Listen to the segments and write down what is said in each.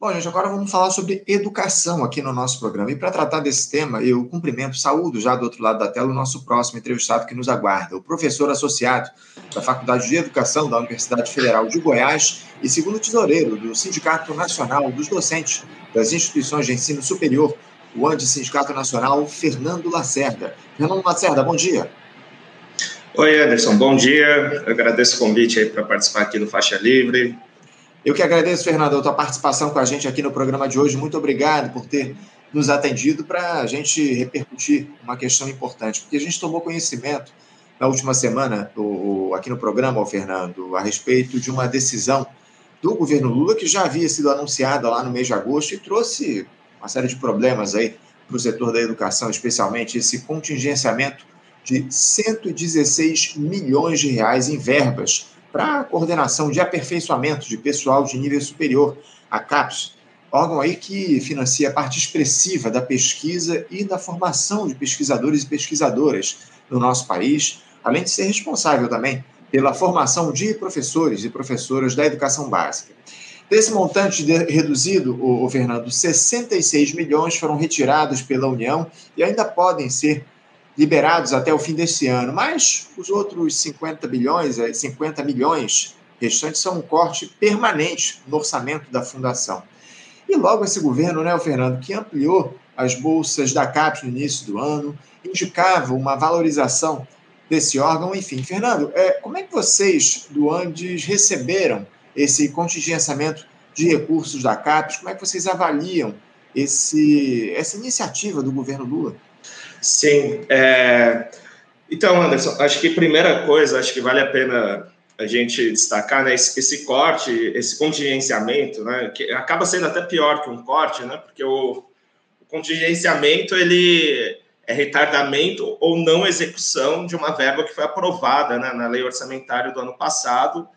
Bom, gente, agora vamos falar sobre educação aqui no nosso programa. E para tratar desse tema, eu cumprimento, saúdo já do outro lado da tela o nosso próximo entrevistado que nos aguarda, o professor associado da Faculdade de Educação da Universidade Federal de Goiás e segundo tesoureiro do Sindicato Nacional dos Docentes das Instituições de Ensino Superior, o Anti-Sindicato Nacional, Fernando Lacerda. Fernando Lacerda, bom dia. Oi, Anderson, bom dia. Eu agradeço o convite aí para participar aqui do Faixa Livre. Eu que agradeço, Fernando, a tua participação com a gente aqui no programa de hoje. Muito obrigado por ter nos atendido para a gente repercutir uma questão importante, porque a gente tomou conhecimento na última semana, o, aqui no programa, o Fernando, a respeito de uma decisão do governo Lula que já havia sido anunciada lá no mês de agosto e trouxe uma série de problemas aí para o setor da educação, especialmente esse contingenciamento de 116 milhões de reais em verbas para a coordenação de aperfeiçoamento de pessoal de nível superior, a CAPES, órgão aí que financia a parte expressiva da pesquisa e da formação de pesquisadores e pesquisadoras no nosso país, além de ser responsável também pela formação de professores e professoras da educação básica. Desse montante de, reduzido, o, o Fernando, 66 milhões foram retirados pela União e ainda podem ser liberados até o fim desse ano, mas os outros 50 bilhões, 50 eh, milhões restantes são um corte permanente no orçamento da fundação. E logo esse governo, né, Fernando, que ampliou as bolsas da CAPES no início do ano, indicava uma valorização desse órgão, enfim. Fernando, é, como é que vocês do Andes receberam esse contingenciamento de recursos da CAPES? Como é que vocês avaliam esse, essa iniciativa do governo Lula? Sim. É... Então, Anderson, acho que primeira coisa, acho que vale a pena a gente destacar, né, esse, esse corte, esse contingenciamento, né, que acaba sendo até pior que um corte, né, porque o, o contingenciamento, ele é retardamento ou não execução de uma verba que foi aprovada né, na lei orçamentária do ano passado,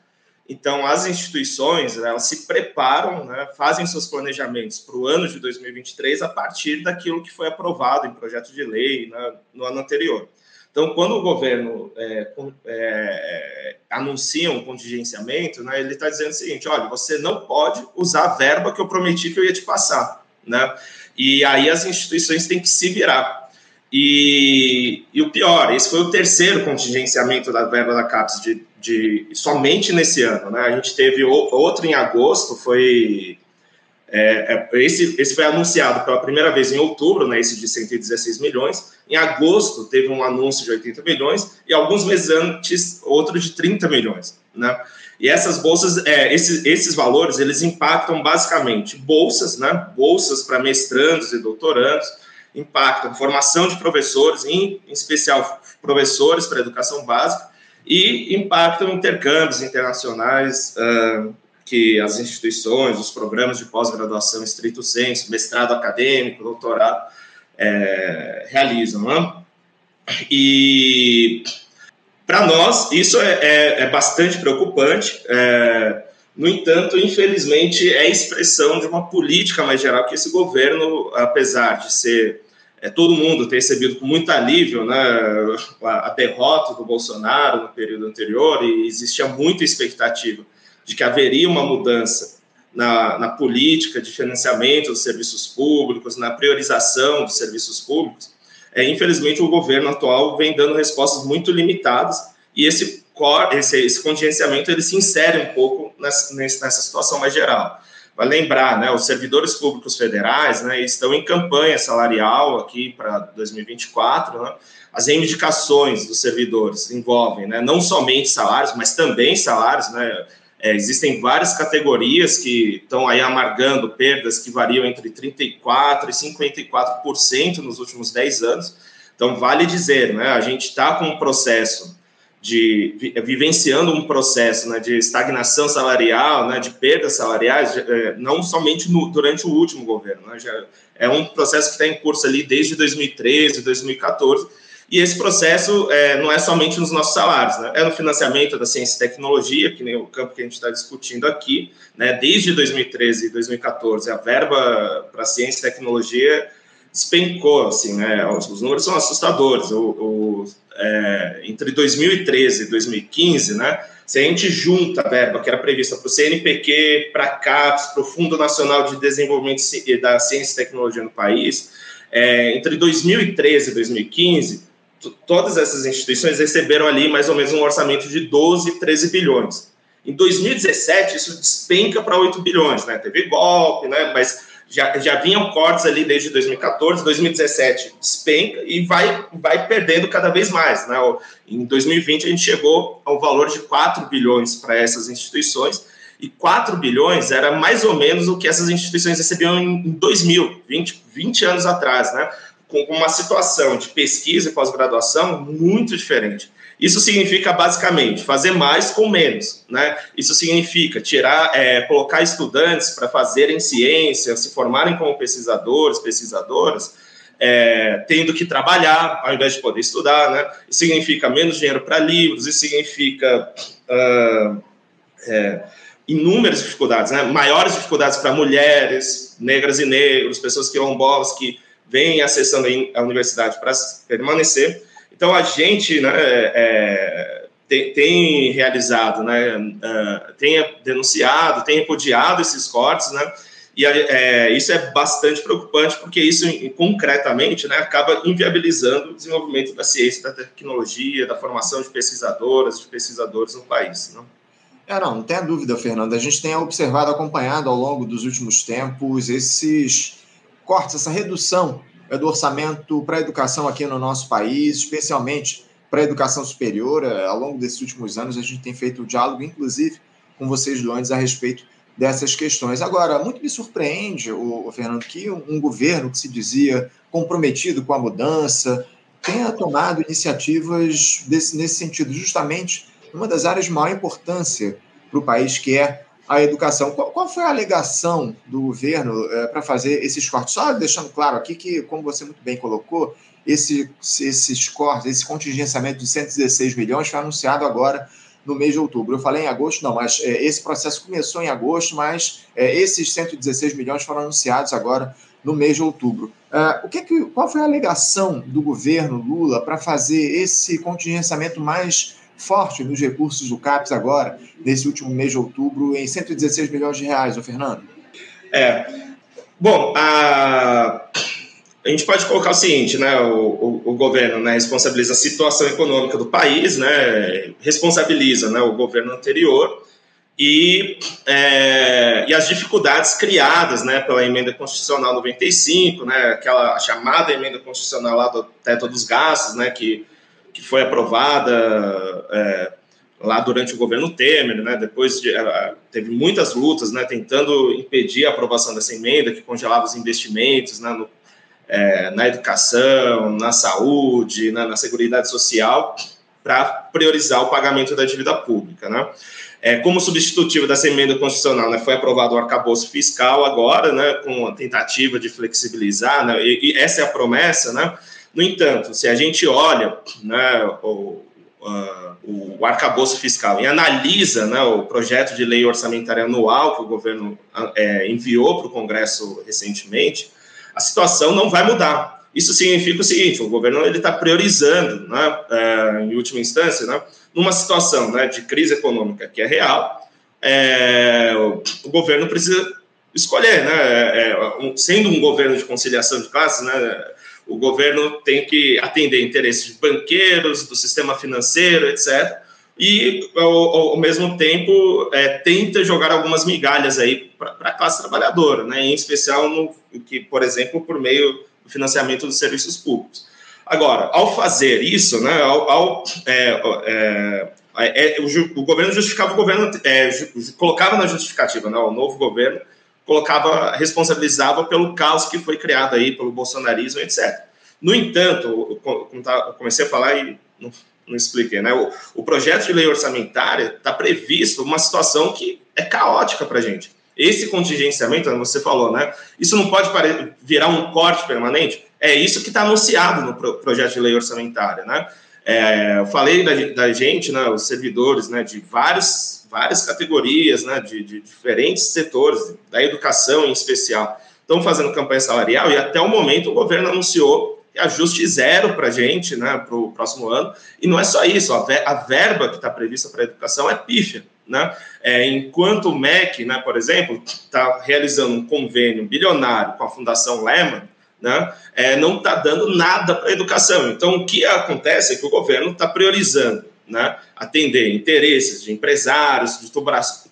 então, as instituições elas se preparam, né, fazem seus planejamentos para o ano de 2023 a partir daquilo que foi aprovado em projeto de lei né, no ano anterior. Então, quando o governo é, é, anuncia um contingenciamento, né, ele está dizendo o seguinte: olha, você não pode usar a verba que eu prometi que eu ia te passar. Né? E aí as instituições têm que se virar. E, e, o pior, esse foi o terceiro contingenciamento da verba da CAPES de, de, somente nesse ano. Né? A gente teve outro em agosto, foi é, é, esse, esse foi anunciado pela primeira vez em outubro, né, esse de 116 milhões. Em agosto teve um anúncio de 80 milhões e alguns meses antes outro de 30 milhões. Né? E essas bolsas, é, esses, esses valores, eles impactam basicamente bolsas, né, bolsas para mestrandos e doutorandos, impactam formação de professores, em, em especial professores para educação básica, e impactam intercâmbios internacionais uh, que as instituições, os programas de pós-graduação estrito senso, mestrado acadêmico, doutorado, é, realizam. Né? E para nós isso é, é, é bastante preocupante. É, no entanto, infelizmente, é expressão de uma política mais geral que esse governo, apesar de ser é, todo mundo ter recebido com muito alívio né, a, a, derrota do Bolsonaro no período anterior e existia muita expectativa de que haveria uma mudança na, na política de financiamento dos serviços públicos, na priorização dos serviços públicos. É, infelizmente, o governo atual vem dando respostas muito limitadas e esse esse, esse contingenciamento ele se insere um pouco nessa, nessa situação mais geral. Vai lembrar, né, os servidores públicos federais né, estão em campanha salarial aqui para 2024. Né, as reivindicações dos servidores envolvem né, não somente salários, mas também salários. Né, é, existem várias categorias que estão aí amargando perdas que variam entre 34% e 54% nos últimos 10 anos. Então, vale dizer, né, a gente está com um processo de vivenciando um processo né, de estagnação salarial, né, de perdas salariais, é, não somente no, durante o último governo, né, já é um processo que está em curso ali desde 2013, 2014, e esse processo é, não é somente nos nossos salários, né, é no financiamento da ciência e tecnologia, que nem o campo que a gente está discutindo aqui, né, desde 2013 e 2014, a verba para ciência e tecnologia despencou, assim, né, os, os números são assustadores, o, o é, entre 2013 e 2015, né, Se a gente junta a verba que era prevista para o CNPq, para a CAPES, para o Fundo Nacional de Desenvolvimento da Ciência e Tecnologia no país, é, entre 2013 e 2015, todas essas instituições receberam ali mais ou menos um orçamento de 12, 13 bilhões. Em 2017, isso despenca para 8 bilhões, né? Teve golpe, né? Mas já, já vinham cortes ali desde 2014, 2017 despenca e vai, vai perdendo cada vez mais. Né? Em 2020, a gente chegou ao valor de 4 bilhões para essas instituições, e 4 bilhões era mais ou menos o que essas instituições recebiam em 2000, 20, 20 anos atrás, né? com uma situação de pesquisa e pós-graduação muito diferente. Isso significa basicamente fazer mais com menos, né? Isso significa tirar, é, colocar estudantes para fazerem ciência, se formarem como pesquisadores, pesquisadoras, é, tendo que trabalhar ao invés de poder estudar, né? Isso significa menos dinheiro para livros, isso significa uh, é, inúmeras dificuldades, né? Maiores dificuldades para mulheres, negras e negros, pessoas quilombolas que vêm acessando a universidade para permanecer. Então, a gente né, é, tem, tem, realizado, né, uh, tem denunciado, tem repudiado esses cortes, né, e é, isso é bastante preocupante, porque isso, concretamente, né, acaba inviabilizando o desenvolvimento da ciência, da tecnologia, da formação de pesquisadoras, de pesquisadores no país. Não? É, não, não tenha dúvida, Fernando. A gente tem observado, acompanhado ao longo dos últimos tempos esses cortes, essa redução é do orçamento para a educação aqui no nosso país, especialmente para a educação superior. É, ao longo desses últimos anos, a gente tem feito um diálogo, inclusive, com vocês do antes a respeito dessas questões. Agora, muito me surpreende, o, Fernando, que um, governo que se dizia comprometido com a mudança tenha tomado iniciativas desse, nesse sentido, justamente numa das áreas de maior importância para o país, que é a educação. Qual, qual foi a alegação do governo é, para fazer esses cortes? Só deixando claro aqui que, como você muito bem colocou, esse, esses cortes, esse contingenciamento de 116 milhões foi anunciado agora no mês de outubro. Eu falei em agosto, não, mas é, esse processo começou em agosto, mas é, esses 116 milhões foram anunciados agora no mês de outubro. Uh, o que, que qual foi a alegação do governo Lula para fazer esse contingenciamento mais forte nos recursos do CAPES agora, nesse último mês de outubro, em 116 milhões de reais, o Fernando? É. Bom, a, a gente pode colocar o seguinte, né? O, o, o, governo né, responsabiliza a situação econômica do país, né? Responsabiliza né, o governo anterior e, é, e as dificuldades criadas né, pela emenda constitucional 95, né, aquela chamada emenda constitucional lá do teto dos gastos, né, que que foi aprovada é, lá durante o governo Temer, né? Depois de, teve muitas lutas, né? Tentando impedir a aprovação dessa emenda que congelava os investimentos, né? No, é, na educação, na saúde, né? na seguridade social, para priorizar o pagamento da dívida pública, né? É, como substitutivo dessa emenda constitucional, né, foi aprovado o arcabouço fiscal agora, né, com a tentativa de flexibilizar, né, e, e essa é a promessa, né, no entanto, se a gente olha né, o, uh, o arcabouço fiscal e analisa né, o projeto de lei orçamentária anual que o governo é, enviou para o Congresso recentemente, a situação não vai mudar. Isso significa o seguinte: o governo ele está priorizando, né, é, em última instância, né, numa situação né, de crise econômica que é real, é, o, o, governo precisa escolher, né, é, um, sendo um governo de conciliação de classes, né, o governo tem que atender interesses de banqueiros, do sistema financeiro, etc. E, ao, ao mesmo tempo, é, tenta jogar algumas migalhas aí para a classe trabalhadora, né? em especial, no, que, por exemplo, por meio do financiamento dos serviços públicos. Agora, ao fazer isso, né, ao, ao é, é, é, é o, o, governo justificava o governo, é, colocava na justificativa, né, o novo governo colocava, responsabilizava pelo caos que foi criado aí pelo bolsonarismo, etc. No entanto, tá, eu comecei a falar e não, não expliquei, né? O, o, projeto de lei orçamentária está previsto uma situação que é caótica para a gente. Esse contingenciamento, você falou, né? Isso não pode virar um corte permanente? É isso que está anunciado no pro, projeto de lei orçamentária, né? É, eu falei da, da, gente, né, os servidores né, de vários, várias categorias, né, de, de diferentes setores, da educação em especial, estão fazendo campanha salarial e até o momento o governo anunciou ajuste zero para a gente, né, para o próximo ano. E não é só isso, a, verba que está prevista para a educação é pífia. Né? É, enquanto o MEC, né, por exemplo, está realizando um convênio bilionário com a Fundação Lehman, né, é, não está dando nada para a educação. Então, o que acontece é que o governo está priorizando né, atender interesses de empresários, de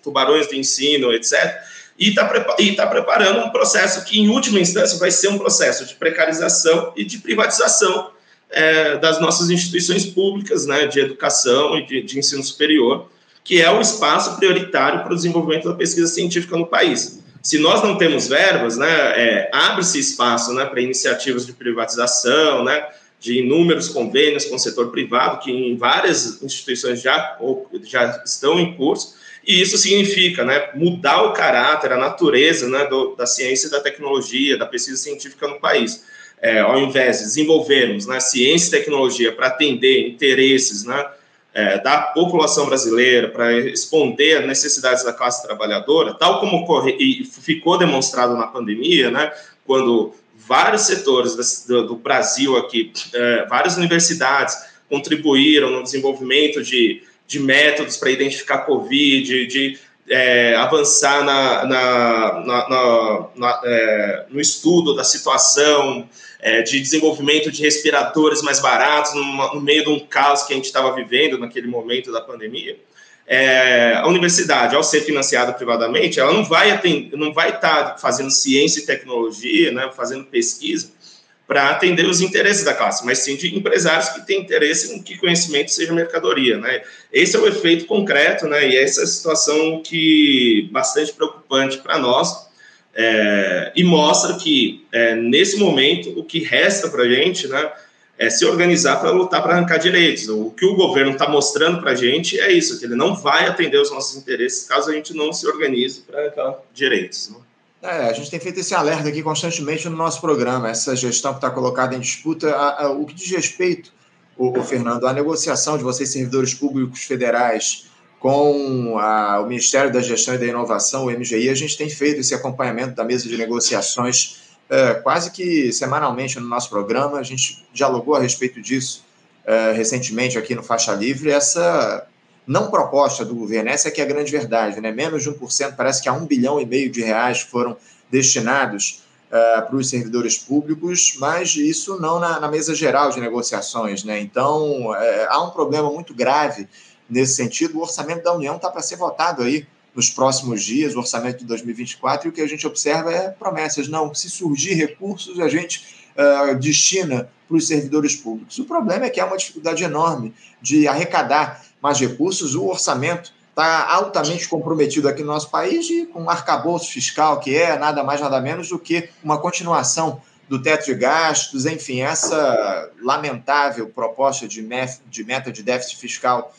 tubarões de ensino, etc., e está tá preparando um processo que, em última instância, vai ser um processo de precarização e de privatização é, das nossas instituições públicas né, de educação e de, de ensino superior, que é o espaço prioritário para o desenvolvimento da pesquisa científica no país. Se nós não temos verbas, né, é, abre-se espaço né, para iniciativas de privatização, né, de inúmeros convênios com o setor privado, que em várias instituições já, já estão em curso, e isso significa né, mudar o caráter, a natureza né, do, da ciência e da tecnologia, da pesquisa científica no país. É, ao invés de desenvolvermos né, ciência e tecnologia para atender interesses né, é, da população brasileira, para responder às necessidades da classe trabalhadora, tal como ocorre, e ficou demonstrado na pandemia, né, quando vários setores do, do Brasil aqui, é, várias universidades contribuíram no desenvolvimento de, de métodos para identificar Covid, de é, avançar na, na, na, na é, no estudo da situação, é, de desenvolvimento de respiradores mais baratos no, no meio de um caos que a gente estava vivendo naquele momento da pandemia. É, a universidade, ao ser financiada privadamente, ela não vai atender, não vai estar tá fazendo ciência e tecnologia, né, fazendo pesquisa para atender os interesses da classe, mas sim de empresários que têm interesse em que conhecimento seja mercadoria, né? Esse é o efeito concreto, né? E essa é a situação que bastante preocupante para nós, é, e mostra que, é, nesse momento, o que resta para a gente né, é se organizar para lutar para arrancar direitos. O que o governo está mostrando para a gente é isso, que ele não vai atender os nossos interesses caso a gente não se organize para arrancar direitos. Né? É, a gente tem feito esse alerta aqui constantemente no nosso programa, essa gestão que está colocada em disputa, a, a, o que diz respeito, o, o Fernando, à negociação de vocês, servidores públicos federais, com a, o Ministério da Gestão e da Inovação, o MGI, a gente tem feito esse acompanhamento da mesa de negociações é, quase que semanalmente no nosso programa. A gente dialogou a respeito disso é, recentemente aqui no Faixa Livre. Essa não proposta do governo, essa é que é a grande verdade, né? menos de 1%, parece que há um bilhão e meio de reais foram destinados uh, para os servidores públicos, mas isso não na, na mesa geral de negociações. Né? Então, uh, há um problema muito grave nesse sentido. O orçamento da União está para ser votado aí nos próximos dias, o orçamento de 2024, e o que a gente observa é promessas. Não, se surgir recursos, a gente uh, destina para os servidores públicos. O problema é que há uma dificuldade enorme de arrecadar mais recursos, o orçamento está altamente comprometido aqui no nosso país e com um arcabouço fiscal, que é nada mais, nada menos do que uma continuação do teto de gastos, enfim, essa lamentável proposta de, meta de déficit fiscal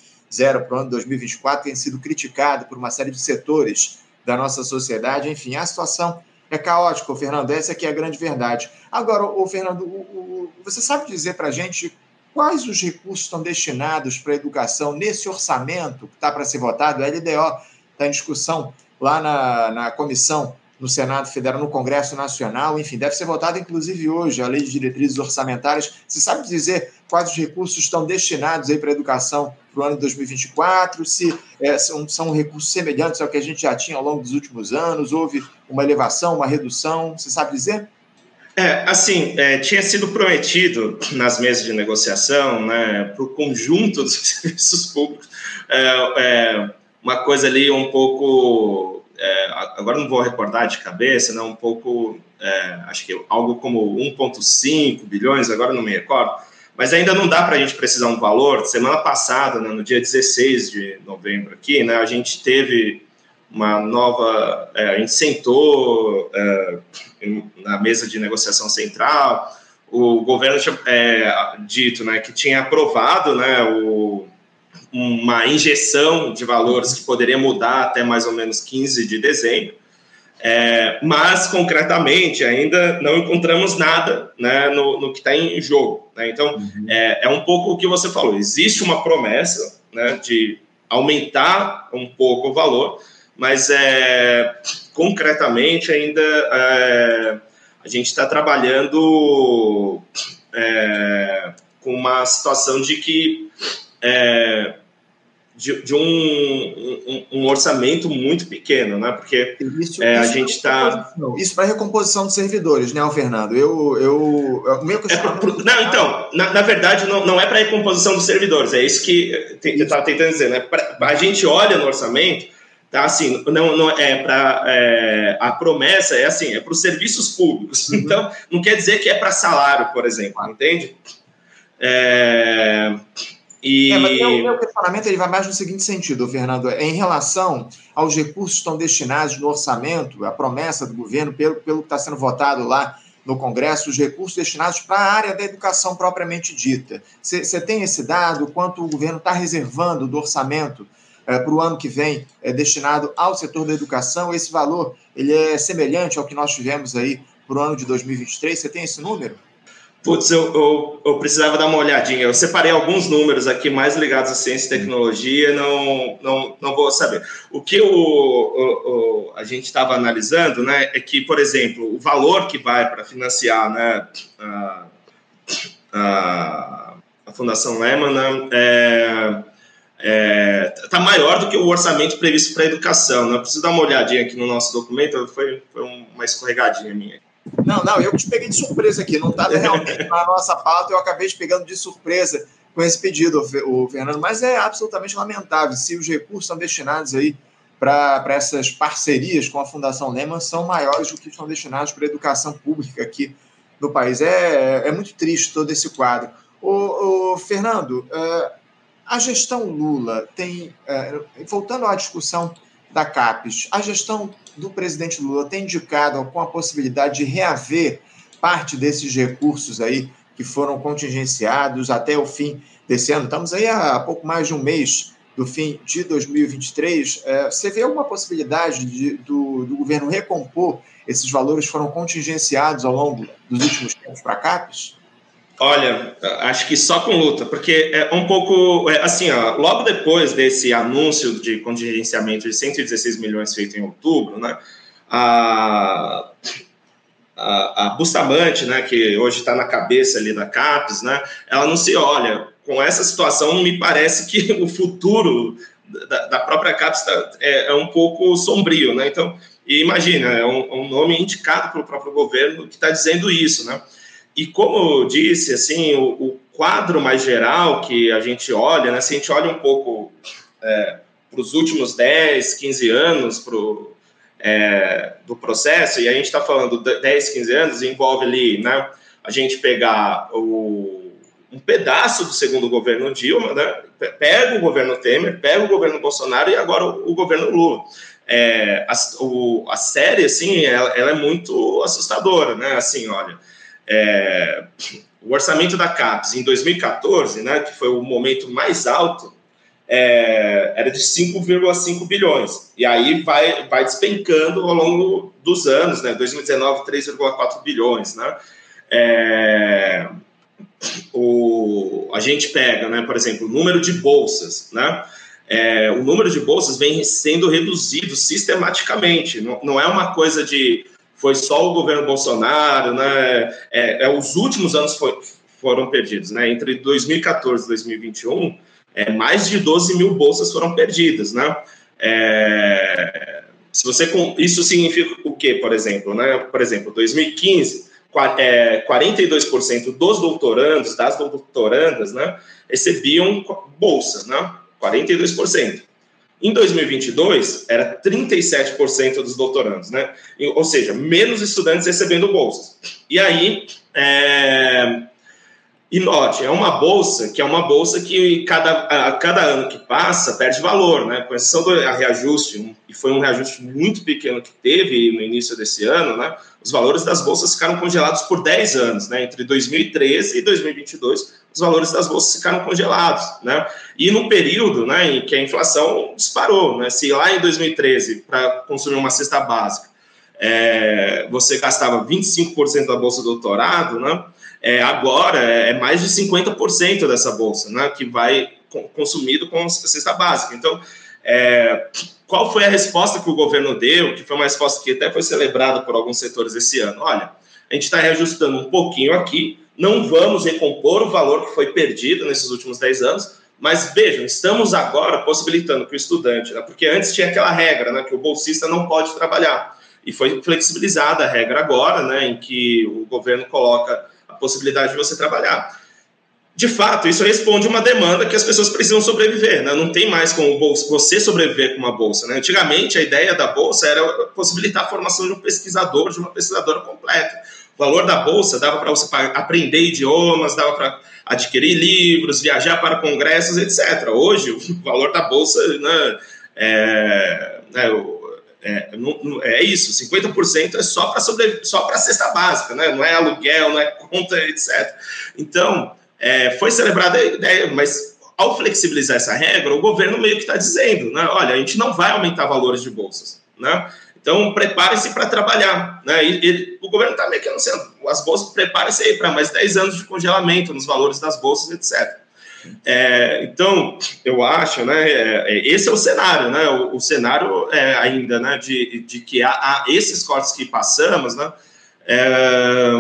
para o ano 2024 tem sido criticado por uma série de setores da nossa sociedade. Enfim, a situação é caótica, Fernando. Essa aqui é a grande verdade. Agora, o Fernando, o, o, você sabe dizer para a gente quais os recursos estão destinados para a educação nesse orçamento que está para ser votado? A LDO está em discussão lá na, na comissão no Senado Federal, no Congresso Nacional, enfim, deve ser votada inclusive hoje a Lei de Diretrizes Orçamentárias. Você sabe dizer quais os recursos estão destinados aí para a educação para o ano de 2024? Se é, são, são recursos semelhantes ao que a gente já tinha ao longo dos últimos anos? Houve uma elevação, uma redução? Você sabe dizer? É, assim, é, tinha sido prometido nas mesas de negociação, né, para o conjunto dos serviços públicos, é, é, uma coisa ali um pouco é, agora não vou recordar de cabeça, né, um pouco, é, acho que algo como 1,5 bilhões, agora não me recordo, mas ainda não dá para a gente precisar um valor. Semana passada, né, no dia 16 de novembro aqui, né, a gente teve uma nova, é, a gente sentou é, na mesa de negociação central, o governo tinha é, dito né, que tinha aprovado né, o, uma injeção de valores que poderia mudar até mais ou menos 15 de dezembro, é, mas concretamente ainda não encontramos nada né, no, no, que está em jogo. Né? Então uhum. é, é, um pouco o que você falou: existe uma promessa né, de aumentar um pouco o valor, mas é, concretamente ainda é, a gente está trabalhando é, com uma situação de que é, de, de um, um, um, orçamento muito pequeno, né? Porque isso, é, isso a gente está. Isso para recomposição de servidores, né, Fernando? Eu. eu, o meu é pro, não, então, na, na verdade, não, não é para recomposição dos servidores, é isso que eu estava tentando dizer, né? Pra, a gente olha no orçamento. Tá, assim, não, não é para é, a promessa é assim, é para os serviços públicos. Uhum. Então, não quer dizer que é para salário, por exemplo, entende? É, e... É, mas o meu questionamento ele vai mais no seguinte sentido, Fernando, é em relação aos recursos que estão destinados no orçamento, a promessa do governo, pelo, pelo que está sendo votado lá no Congresso, os recursos destinados para a área da educação propriamente dita. Você tem esse dado, quanto o governo está reservando do orçamento é, para o ano que vem é, destinado ao setor da educação? Esse valor ele é semelhante ao que nós tivemos aí para o ano de 2023? Você tem esse número? Putz, eu, eu, eu, precisava dar uma olhadinha. Eu separei alguns números aqui mais ligados à ciência e tecnologia, não, não, não vou saber. O que o, o, o a gente estava analisando né, é que, por exemplo, o valor que vai para financiar né, a, a, a Fundação Lehman né, é, é, tá maior do que o orçamento previsto para a educação. Né? Eu preciso dar uma olhadinha aqui no nosso documento, foi, foi uma escorregadinha minha. Não, não, eu te peguei de surpresa aqui, não estava realmente na nossa pauta, eu acabei te pegando de surpresa com esse pedido, o Fernando, mas é absolutamente lamentável se os recursos são destinados aí para essas parcerias com a Fundação Lehman são maiores do que estão destinados para a educação pública aqui no país. É, é muito triste todo esse quadro. O, Fernando, uh, a gestão Lula tem, uh, voltando à discussão da CAPES, a gestão do presidente Lula tem indicado com a possibilidade de reaver parte desses recursos aí que foram contingenciados até o fim desse ano. Estamos aí há pouco mais de um mês do fim de 2023. É, você vê alguma possibilidade de, do, do governo recompor esses valores que foram contingenciados ao longo dos últimos tempos para CAPES? Olha, acho que só com luta, porque é um pouco é, assim, ó, logo depois desse anúncio de contingenciamento de 116 milhões feito em outubro, né, a, a, a Bustamante, né, que hoje está na cabeça ali da CAPES, né, ela não se olha, com essa situação me parece que o futuro da, da própria CAPES tá, é, é, um pouco sombrio, né, então, imagina, é um, um nome indicado pelo próprio governo que está dizendo isso, né, e como eu disse, assim, o, o, quadro mais geral que a gente olha, né, se a gente olha um pouco é, para os últimos 10, 15 anos pro, é, do processo, e a gente está falando de 10, 15 anos, envolve ali, né, a gente pegar o, um pedaço do segundo governo Dilma, né, pega o governo Temer, pega o governo Bolsonaro e agora o, o governo Lula. É, a, o, a série, assim, ela, ela é muito assustadora, né, assim, olha é, o orçamento da CAPES em 2014, né, que foi o momento mais alto, é, era de 5,5 bilhões. E aí vai, vai despencando ao longo dos anos, né? 2019, 3,4 bilhões, né? É, o, a gente pega, né, por exemplo, o número de bolsas, né? É, o número de bolsas vem sendo reduzido sistematicamente. Não, não é uma coisa de foi só o governo Bolsonaro, né? É, é os últimos anos foi, foram perdidos, né? Entre 2014 e 2021, é, mais de 12 mil bolsas foram perdidas, né? É, se você isso significa o quê, por exemplo, né? Por exemplo, 2015 é, 42% dos doutorandos, das doutorandas, né, recebiam bolsa, né? 42%. Em 2022, era 37% dos doutorandos, né? Ou seja, menos estudantes recebendo bolsas. E aí, é... e note, é uma bolsa que é uma bolsa que cada, a cada ano que passa perde valor, né? Com exceção do reajuste, e foi um reajuste muito pequeno que teve no início desse ano, né? Os valores das bolsas ficaram congelados por 10 anos, né? Entre 2013 e 2022, os valores das bolsas ficaram congelados, né? E no período, né, em que a inflação disparou, né? Se lá em 2013 para consumir uma cesta básica é, você gastava 25% da bolsa do doutorado, né? É, agora é mais de 50% dessa bolsa, né? Que vai consumido com a cesta básica. Então É, qual foi a resposta que o governo deu, que foi uma resposta que até foi celebrada por alguns setores esse ano? Olha, a gente está reajustando um pouquinho aqui, não vamos recompor o valor que foi perdido nesses últimos 10 anos, mas vejam, estamos agora possibilitando que o estudante, né, porque antes tinha aquela regra, né, que o bolsista não pode trabalhar, e foi flexibilizada a regra agora, né, em que o governo coloca possibilidade de você trabalhar. De fato, isso responde uma demanda que as pessoas precisam sobreviver, né? não tem mais como você sobreviver com uma bolsa. Né? Antigamente, a ideia da bolsa era possibilitar a formação de um pesquisador, de uma pesquisadora completa. O valor da bolsa dava para você aprender idiomas, dava para adquirir livros, viajar para congressos, etc. Hoje, o valor da bolsa né, é, é, é, é isso, 50% é só para só para cesta básica, né? não é aluguel, não é conta, etc. Então, é, foi celebrada a ideia, mas ao flexibilizar essa regra, o governo meio que está dizendo, né? olha, a gente não vai aumentar valores de bolsas, né? Então, prepare-se para trabalhar. Né? E, o governo está meio que anunciando, as bolsas, prepare-se aí para mais 10 anos de congelamento nos valores das bolsas, etc. É, então, eu acho, né, é, é, esse é o cenário, né, o, o cenário é, ainda, né, de, de que há, há, esses cortes que passamos, né, é,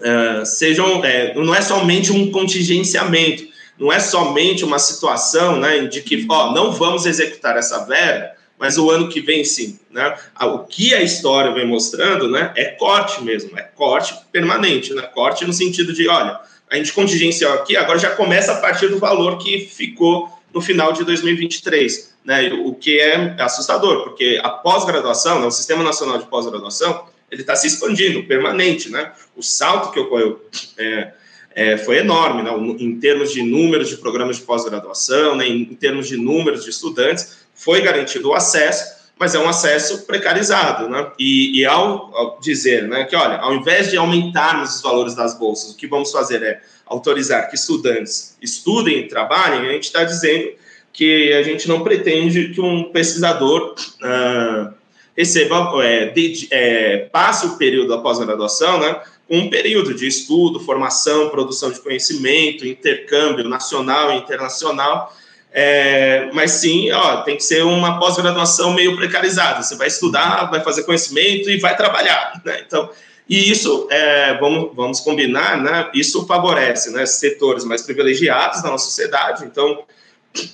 é sejam, não é somente um contingenciamento, não é somente uma situação, né, de que, ó, não vamos executar essa verba, mas o ano que vem sim. Né? O que a história vem mostrando né, é corte mesmo, é corte permanente, né? corte no sentido de, olha, a gente contingenciou aqui, agora já começa a partir do valor que ficou no final de 2023, né? o que é assustador, porque a pós-graduação, né, o Sistema Nacional de Pós-Graduação, ele está se expandindo, permanente, né? O salto que ocorreu é, é, foi enorme, né? em termos de números de programas de pós-graduação, né? em, em termos de números de estudantes, foi garantido o acesso, mas é um acesso precarizado, né? E, e ao, ao, dizer, né, que olha, ao invés de aumentarmos os valores das bolsas, o que vamos fazer é autorizar que estudantes estudem e trabalhem, a gente está dizendo que a gente não pretende que um pesquisador uh, receba, é, de, é, passe o período da pós-graduação, né, com um período de estudo, formação, produção de conhecimento, intercâmbio nacional e internacional, é, mas sim, ó, tem que ser uma pós-graduação meio precarizada. Você vai estudar, vai fazer conhecimento e vai trabalhar. Né? Então, e isso, é, vamos, vamos combinar, né? isso favorece né, setores mais privilegiados da nossa sociedade. Então,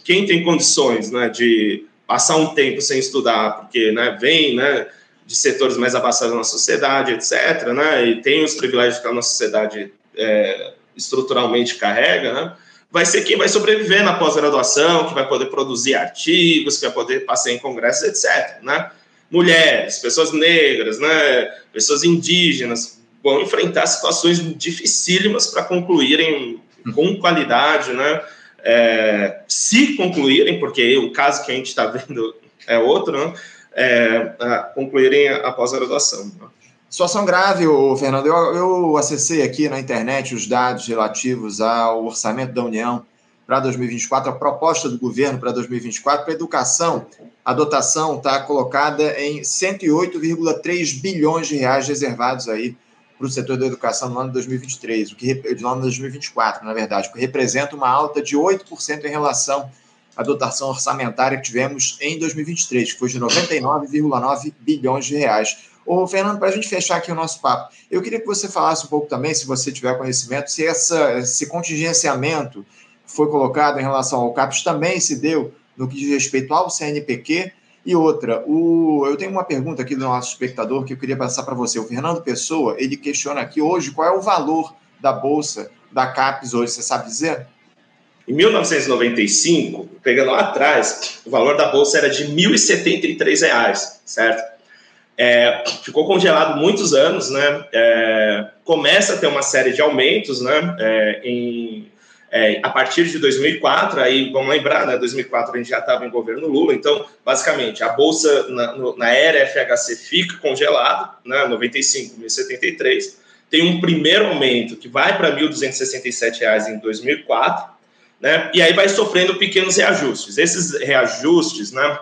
quem tem condições né, de passar um tempo sem estudar, porque né, vem né, de setores mais abastados nossa sociedade, etc., né, e tem os privilégios que a nossa sociedade é, estruturalmente carrega, né, vai ser quem vai sobreviver na pós-graduação, que vai poder produzir artigos, que vai poder passar em congressos, etc. Né? Mulheres, pessoas negras, né? pessoas indígenas vão enfrentar situações dificílimas para concluírem com qualidade, né? É, se concluírem, porque o caso que a gente está vendo é outro, né? É, concluírem a pós-graduação. Né? Situação grave, Fernando. Eu, eu acessei aqui na internet os dados relativos ao orçamento da União para 2024, a proposta do governo para 2024 para a educação. A dotação está colocada em 108,3 bilhões de reais reservados aí para o setor da educação no ano de 2023, o que no ano de 2024, na verdade, o que representa uma alta de 8% em relação à dotação orçamentária que tivemos em 2023, que foi de 99,9 bilhões de reais. Ô, Fernando, para a gente fechar aqui o nosso papo, eu queria que você falasse um pouco também, se você tiver conhecimento, se essa, esse contingenciamento foi colocado em relação ao CAPES também se deu no que diz respeito ao CNPq. E outra, o, eu tenho uma pergunta aqui do nosso espectador que eu queria passar para você. O Fernando Pessoa, ele questiona aqui hoje qual é o valor da bolsa da CAPES hoje, você sabe dizer? Em 1995, pegando lá atrás, o valor da bolsa era de R$ 1.073, certo? É, ficou congelado muitos anos, né? É, começa a ter uma série de aumentos, né? É, em, é, a partir de 2004, aí vamos lembrar, né? 2004 a gente já estava em governo Lula, então basicamente a bolsa na, na era FHC fica congelada, né? 95, 1073. Tem um primeiro aumento que vai para R$ 1.267 em 2004, né? E aí vai sofrendo pequenos reajustes. Esses reajustes, né?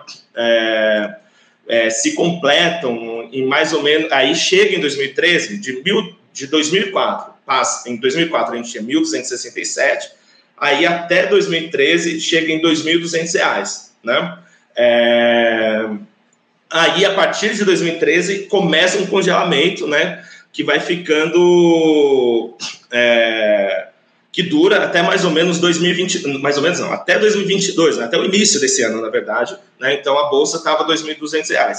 É, se completam em mais ou menos. Aí chega em 2013, de, mil, de 2004, passa, em 2004 a gente tinha 1.267, aí até 2013 chega em 2.200 reais, né? É... Aí, a partir de 2013, começa um congelamento, né? Que vai ficando. É... Que dura até mais ou menos 2020, mais ou menos não, até 2022, né? até o início desse ano, na verdade. Né? Então a bolsa estava R$ 2.200.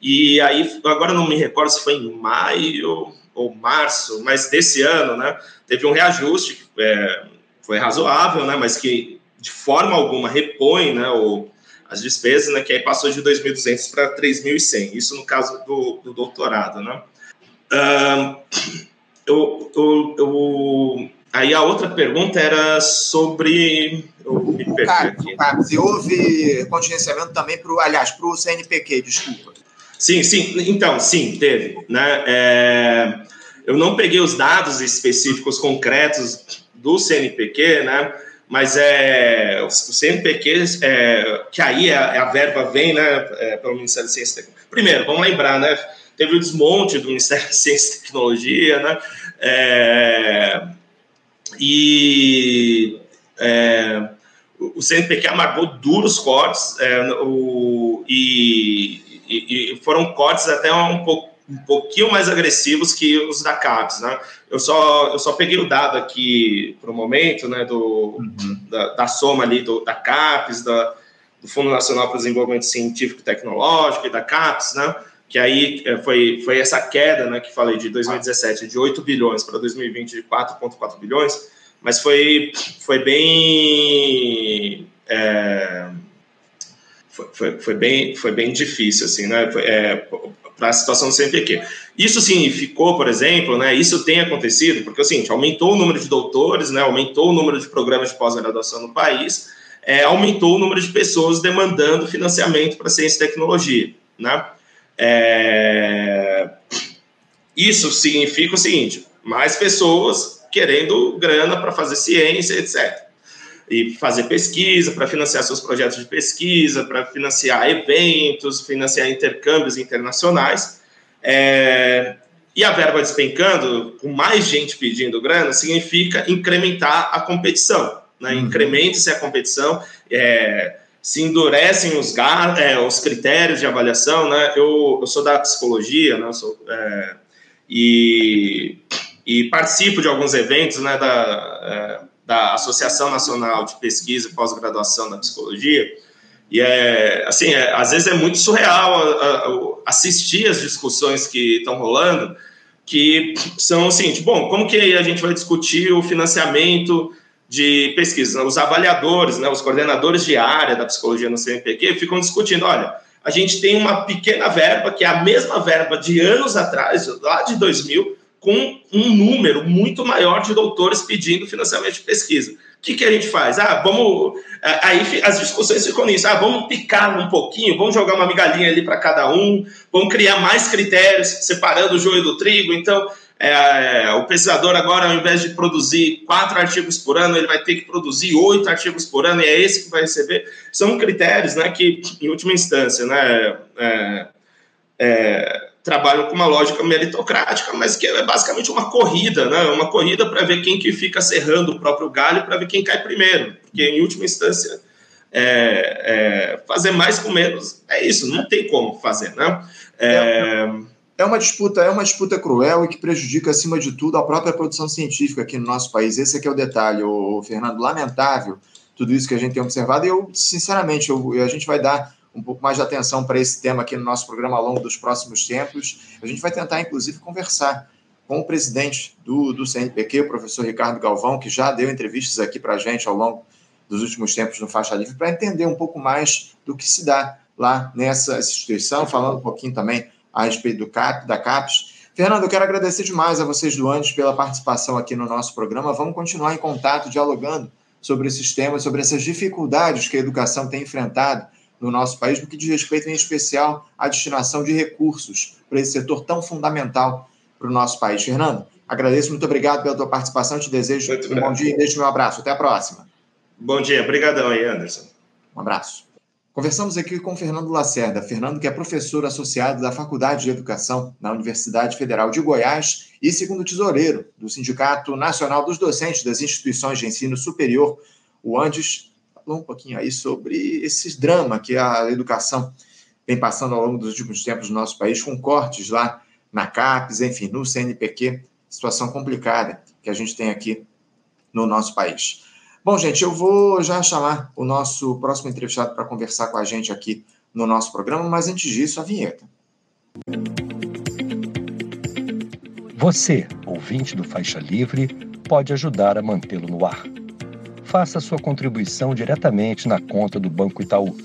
E aí, agora não me recordo se foi em maio ou março, mas desse ano, né? Teve um reajuste, é, foi razoável, né? Mas que de forma alguma repõe, né? O, as despesas, né, que aí passou de 2.200 para 3.100, isso no caso do, do doutorado, né. Uh, eu, eu, eu, aí a outra pergunta era sobre... Eu me perdi aqui. Se houve contingenciamento também para o, aliás, para o CNPq, desculpa. Sim, sim, então, sim, teve, né, é, eu não peguei os dados específicos concretos do CNPq, né, mas é o CNPq, é, que aí a, é, a, verba vem né, é, pelo Ministério de Ciência e Tecnologia. Primeiro, vamos lembrar, né, teve o desmonte do Ministério de Ciência e Tecnologia, né, é, e é, o CNPq amargou duros cortes é, o, e, e, e, foram cortes até um pouco um pouquinho mais agressivos que os da CAPES, né? Eu só, eu só peguei o dado aqui para o momento, né, do, uhum. da, da, soma ali do, da CAPES, da, do Fundo Nacional para o Desenvolvimento Científico e Tecnológico e da CAPES, né, que aí é, foi, foi essa queda, né, que falei de 2017 de 8 bilhões para 2020 de 4,4 bilhões, mas foi, foi bem... É, foi, foi, foi, bem, foi bem difícil, assim, né? É, para a situação do CNPq. Isso significou, por exemplo, né, isso tem acontecido, porque seguinte, aumentou o número de doutores, né, aumentou o número de programas de pós-graduação no país, é, aumentou o número de pessoas demandando financiamento para ciência e tecnologia. Né? É, isso significa o seguinte, mais pessoas querendo grana para fazer ciência, etc e fazer pesquisa, para financiar seus projetos de pesquisa, para financiar eventos, financiar intercâmbios internacionais. É, e a verba despencando, com mais gente pedindo grana, significa incrementar a competição. Né? Uhum. Incrementa-se a competição, é, se endurecem os, é, os critérios de avaliação. Né? Eu, eu sou da psicologia, né? Sou, é, e, e participo de alguns eventos né, da, é, da Associação Nacional de Pesquisa e Pós-Graduação da Psicologia. E é, assim, é, às vezes é muito surreal a, a, assistir as discussões que estão rolando, que são assim, tipo, bom, como que a gente vai discutir o financiamento de pesquisa? Os avaliadores, né, os coordenadores de área da psicologia no CNPq ficam discutindo, olha, a gente tem uma pequena verba, que é a mesma verba de anos atrás, lá de 2000, com um número muito maior de doutores pedindo financiamento de pesquisa. O que, que a gente faz? Ah, vamos. Aí as discussões ficam nisso. Ah, vamos picar um pouquinho, vamos jogar uma migalhinha ali para cada um, vamos criar mais critérios, separando o joio do trigo. Então, é, o pesquisador agora, ao invés de produzir quatro artigos por ano, ele vai ter que produzir oito artigos por ano, e é esse que vai receber. São critérios né, que, em última instância, né, é, é, trabalham com uma lógica meritocrática, mas que é basicamente uma corrida, né? Uma corrida para ver quem que fica serrando o próprio galho para ver quem cai primeiro, porque em última instância é, é, fazer mais com menos é isso, não tem como fazer, né? É, é uma disputa, é uma disputa cruel e que prejudica acima de tudo a própria produção científica aqui no nosso país. Esse é o detalhe, o Fernando, lamentável tudo isso que a gente tem observado. E eu, sinceramente, eu, a gente vai dar um pouco mais de atenção para esse tema aqui no nosso programa ao longo dos próximos tempos. A gente vai tentar, inclusive, conversar com o presidente do, do CNPq, o professor Ricardo Galvão, que já deu entrevistas aqui para a gente ao longo dos últimos tempos no Faixa Livre, para entender um pouco mais do que se dá lá nessa instituição, falando um pouquinho também a respeito do CAP, da CAPES. Fernando, eu quero agradecer demais a vocês do Andes pela participação aqui no nosso programa. Vamos continuar em contato, dialogando sobre esses temas, sobre essas dificuldades que a educação tem enfrentado no nosso país, no que diz respeito, em especial, à destinação de recursos para esse setor tão fundamental para o nosso país. Fernando, agradeço, muito obrigado pela tua participação, te desejo muito um bom dia e deixo meu abraço. Até a próxima. Bom dia, obrigadão aí, Anderson. Um abraço. Conversamos aqui com Fernando Lacerda. Fernando, que é professor associado da Faculdade de Educação na Universidade Federal de Goiás e segundo tesoureiro do Sindicato Nacional dos Docentes das Instituições de Ensino Superior, o ANDES, falou um pouquinho aí sobre esses drama que a educação vem passando ao longo dos últimos tempos no nosso país, com cortes lá na CAPES, enfim, no CNPq, situação complicada que a gente tem aqui no nosso país. Bom, gente, eu vou já chamar o nosso próximo entrevistado para conversar com a gente aqui no nosso programa, mas antes disso, a vinheta. Você, ouvinte do Faixa Livre, pode ajudar a mantê-lo no ar. Faça sua contribuição diretamente na conta do Banco Itaú,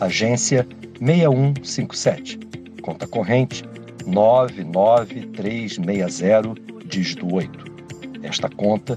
agência 6157, conta corrente 99360, dígito 8. Esta conta